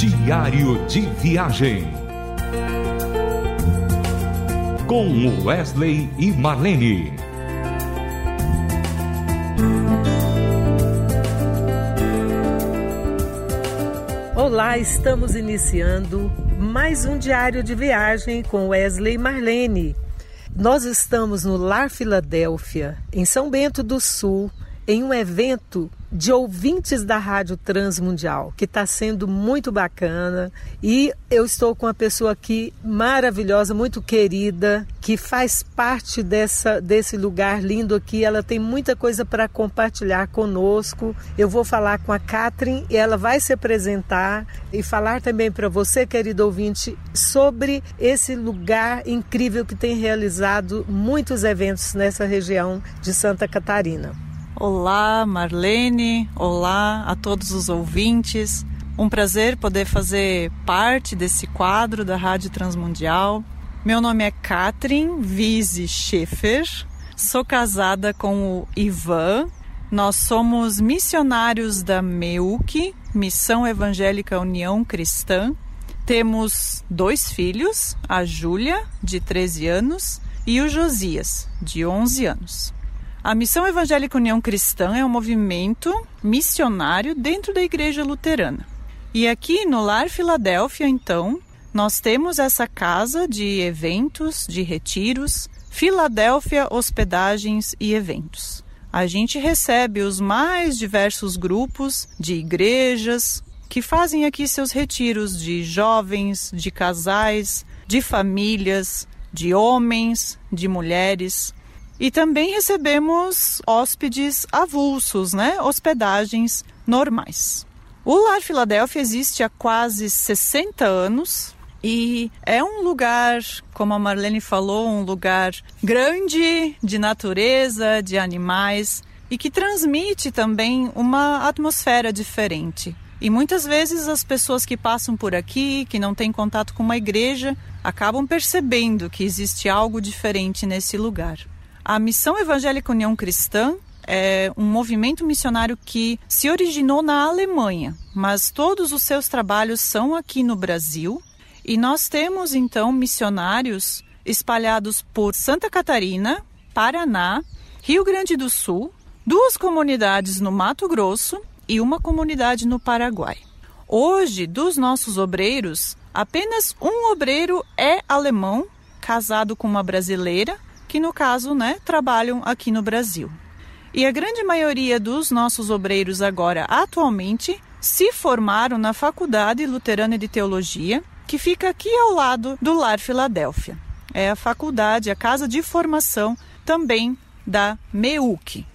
Diário de Viagem. Com Wesley e Marlene. Olá, estamos iniciando mais um diário de viagem com Wesley e Marlene. Nós estamos no Lar Filadélfia, em São Bento do Sul, em um evento de ouvintes da Rádio Transmundial, que está sendo muito bacana. E eu estou com uma pessoa aqui maravilhosa, muito querida, que faz parte dessa, desse lugar lindo aqui. Ela tem muita coisa para compartilhar conosco. Eu vou falar com a Catherine e ela vai se apresentar e falar também para você, querido ouvinte, sobre esse lugar incrível que tem realizado muitos eventos nessa região de Santa Catarina. Olá, Marlene. Olá a todos os ouvintes. Um prazer poder fazer parte desse quadro da Rádio Transmundial. Meu nome é Katrin Vise Schaefer. Sou casada com o Ivan. Nós somos missionários da MEUC, Missão Evangélica União Cristã. Temos dois filhos, a Júlia, de 13 anos, e o Josias, de 11 anos. A Missão Evangélica União Cristã é um movimento missionário dentro da Igreja Luterana. E aqui no Lar Filadélfia, então, nós temos essa casa de eventos, de retiros, Filadélfia Hospedagens e Eventos. A gente recebe os mais diversos grupos de igrejas que fazem aqui seus retiros de jovens, de casais, de famílias, de homens, de mulheres. E também recebemos hóspedes avulsos, né? Hospedagens normais. O Lar Filadélfia existe há quase 60 anos e é um lugar, como a Marlene falou, um lugar grande de natureza, de animais e que transmite também uma atmosfera diferente. E muitas vezes as pessoas que passam por aqui, que não têm contato com uma igreja, acabam percebendo que existe algo diferente nesse lugar. A Missão Evangélica União Cristã é um movimento missionário que se originou na Alemanha, mas todos os seus trabalhos são aqui no Brasil. E nós temos então missionários espalhados por Santa Catarina, Paraná, Rio Grande do Sul, duas comunidades no Mato Grosso e uma comunidade no Paraguai. Hoje, dos nossos obreiros, apenas um obreiro é alemão, casado com uma brasileira, que no caso, né, trabalham aqui no Brasil. E a grande maioria dos nossos obreiros agora, atualmente, se formaram na Faculdade Luterana de Teologia, que fica aqui ao lado do Lar Filadélfia. É a faculdade, a casa de formação também da MEUC.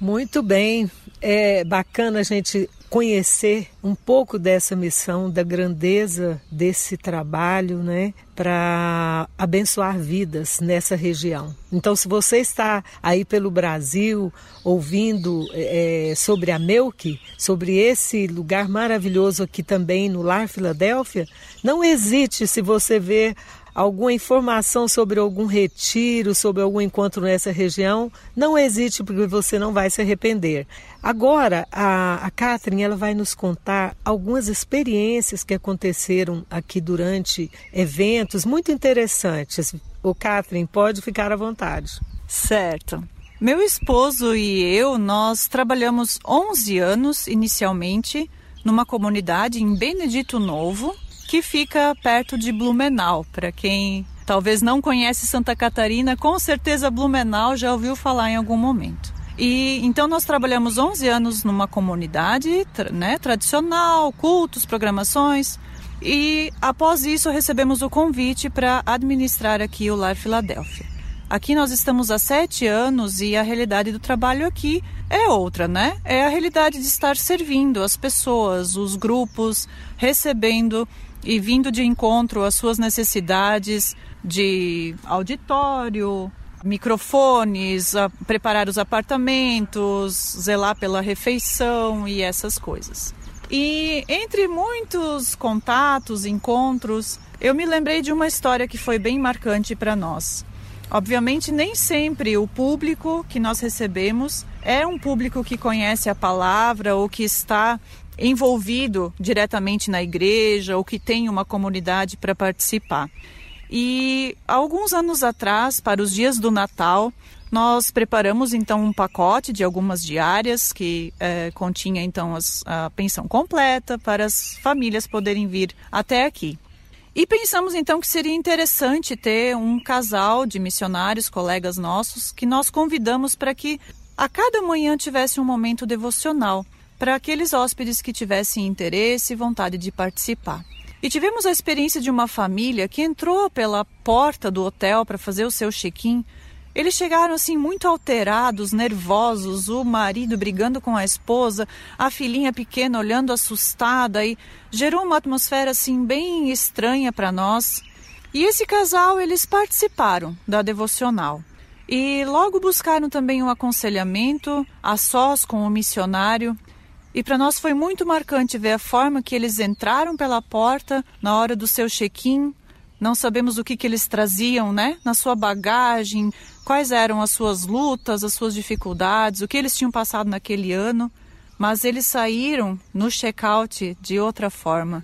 Muito bem, é bacana a gente conhecer um pouco dessa missão, da grandeza desse trabalho, né, para abençoar vidas nessa região. Então, se você está aí pelo Brasil ouvindo é, sobre a Melk, sobre esse lugar maravilhoso aqui também no Lar Filadélfia, não hesite se você ver alguma informação sobre algum retiro, sobre algum encontro nessa região, não hesite porque você não vai se arrepender. Agora, a, a Catherine ela vai nos contar algumas experiências que aconteceram aqui durante eventos muito interessantes. O Catherine, pode ficar à vontade. Certo. Meu esposo e eu, nós trabalhamos 11 anos inicialmente numa comunidade em Benedito Novo, que fica perto de Blumenau. Para quem talvez não conhece Santa Catarina, com certeza Blumenau já ouviu falar em algum momento. E então nós trabalhamos 11 anos numa comunidade, né, tradicional, cultos, programações. E após isso recebemos o convite para administrar aqui o Lar Filadélfia. Aqui nós estamos há sete anos e a realidade do trabalho aqui é outra, né? É a realidade de estar servindo as pessoas, os grupos, recebendo e vindo de encontro às suas necessidades de auditório, microfones, preparar os apartamentos, zelar pela refeição e essas coisas. E entre muitos contatos, encontros, eu me lembrei de uma história que foi bem marcante para nós. Obviamente, nem sempre o público que nós recebemos é um público que conhece a palavra ou que está envolvido diretamente na igreja ou que tem uma comunidade para participar. E alguns anos atrás, para os dias do Natal, nós preparamos então um pacote de algumas diárias que é, continha então as, a pensão completa para as famílias poderem vir até aqui. E pensamos então que seria interessante ter um casal de missionários, colegas nossos, que nós convidamos para que a cada manhã tivesse um momento devocional para aqueles hóspedes que tivessem interesse e vontade de participar. E tivemos a experiência de uma família que entrou pela porta do hotel para fazer o seu check-in eles chegaram assim muito alterados, nervosos, o marido brigando com a esposa, a filhinha pequena olhando assustada e gerou uma atmosfera assim bem estranha para nós. E esse casal, eles participaram da devocional. E logo buscaram também um aconselhamento a sós com o missionário. E para nós foi muito marcante ver a forma que eles entraram pela porta na hora do seu check-in. Não sabemos o que, que eles traziam, né? Na sua bagagem, quais eram as suas lutas, as suas dificuldades, o que eles tinham passado naquele ano, mas eles saíram no check-out de outra forma.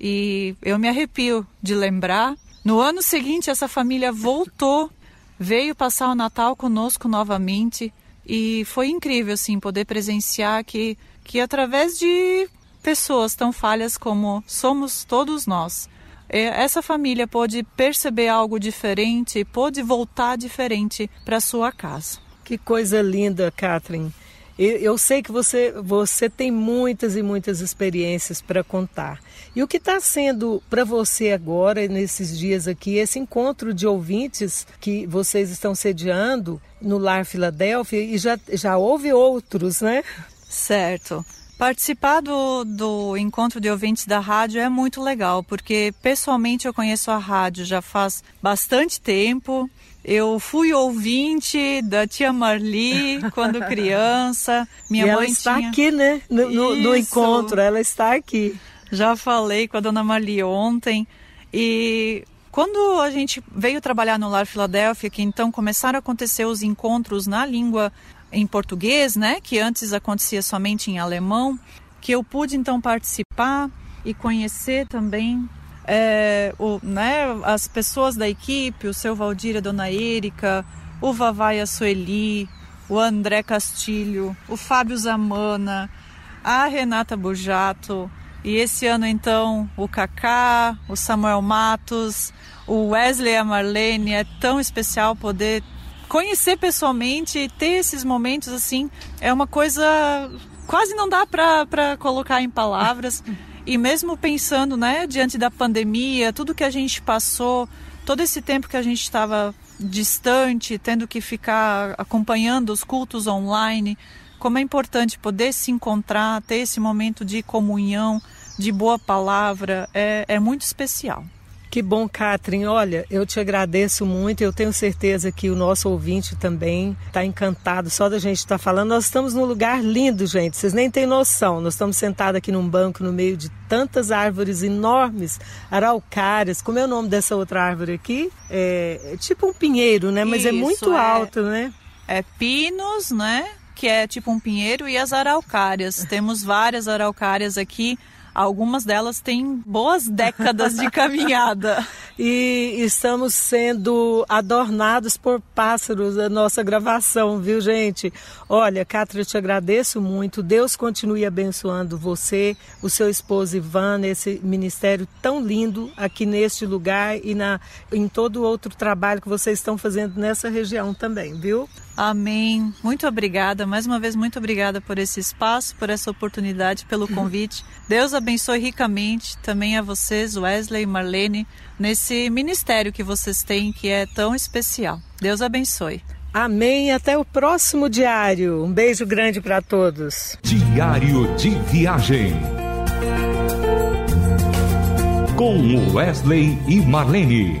E eu me arrepio de lembrar. No ano seguinte, essa família voltou, veio passar o Natal conosco novamente e foi incrível assim poder presenciar que que através de pessoas tão falhas como somos todos nós, é, essa família pôde perceber algo diferente, pôde voltar diferente para sua casa. Que coisa linda, Catherine. Eu sei que você, você tem muitas e muitas experiências para contar. E o que está sendo para você agora, nesses dias aqui, esse encontro de ouvintes que vocês estão sediando no Lar Filadélfia, e já, já houve outros, né? Certo. Participar do, do encontro de ouvintes da rádio é muito legal, porque pessoalmente eu conheço a rádio já faz bastante tempo. Eu fui ouvinte da tia Marli quando criança. Minha e mãe ela está tinha... aqui, né? No, no, no, encontro, ela está aqui. Já falei com a dona Marli ontem. E quando a gente veio trabalhar no Lar Filadélfia, que então começaram a acontecer os encontros na língua em português, né, que antes acontecia somente em alemão, que eu pude então participar e conhecer também é, o, né, as pessoas da equipe, o seu Valdir, a dona Érica, o Vavai, a Sueli, o André Castilho, o Fábio Zamana, a Renata Bujato, e esse ano então o Kaká, o Samuel Matos, o Wesley e a Marlene, é tão especial poder conhecer pessoalmente, ter esses momentos assim, é uma coisa quase não dá para colocar em palavras. E mesmo pensando, né, diante da pandemia, tudo que a gente passou, todo esse tempo que a gente estava distante, tendo que ficar acompanhando os cultos online, como é importante poder se encontrar, ter esse momento de comunhão, de boa palavra, é, é muito especial. Que bom, Catherine. Olha, eu te agradeço muito. Eu tenho certeza que o nosso ouvinte também está encantado só da gente estar tá falando. Nós estamos num lugar lindo, gente. Vocês nem têm noção. Nós estamos sentados aqui num banco no meio de tantas árvores enormes, araucárias. Como é o nome dessa outra árvore aqui? É, é tipo um pinheiro, né? Mas é Isso, é muito é, alto, né? É pinos, né? Que é tipo um pinheiro e as araucárias. Temos várias araucárias aqui Algumas delas têm boas décadas de caminhada. e estamos sendo adornados por pássaros a nossa gravação, viu, gente? Olha, Cátia, eu te agradeço muito. Deus continue abençoando você, o seu esposo Ivan, nesse ministério tão lindo aqui neste lugar e na, em todo outro trabalho que vocês estão fazendo nessa região também, viu? Amém. Muito obrigada. Mais uma vez, muito obrigada por esse espaço, por essa oportunidade, pelo convite. Deus abençoe ricamente também a vocês, Wesley e Marlene, nesse ministério que vocês têm, que é tão especial. Deus abençoe. Amém. Até o próximo diário. Um beijo grande para todos. Diário de Viagem. Com Wesley e Marlene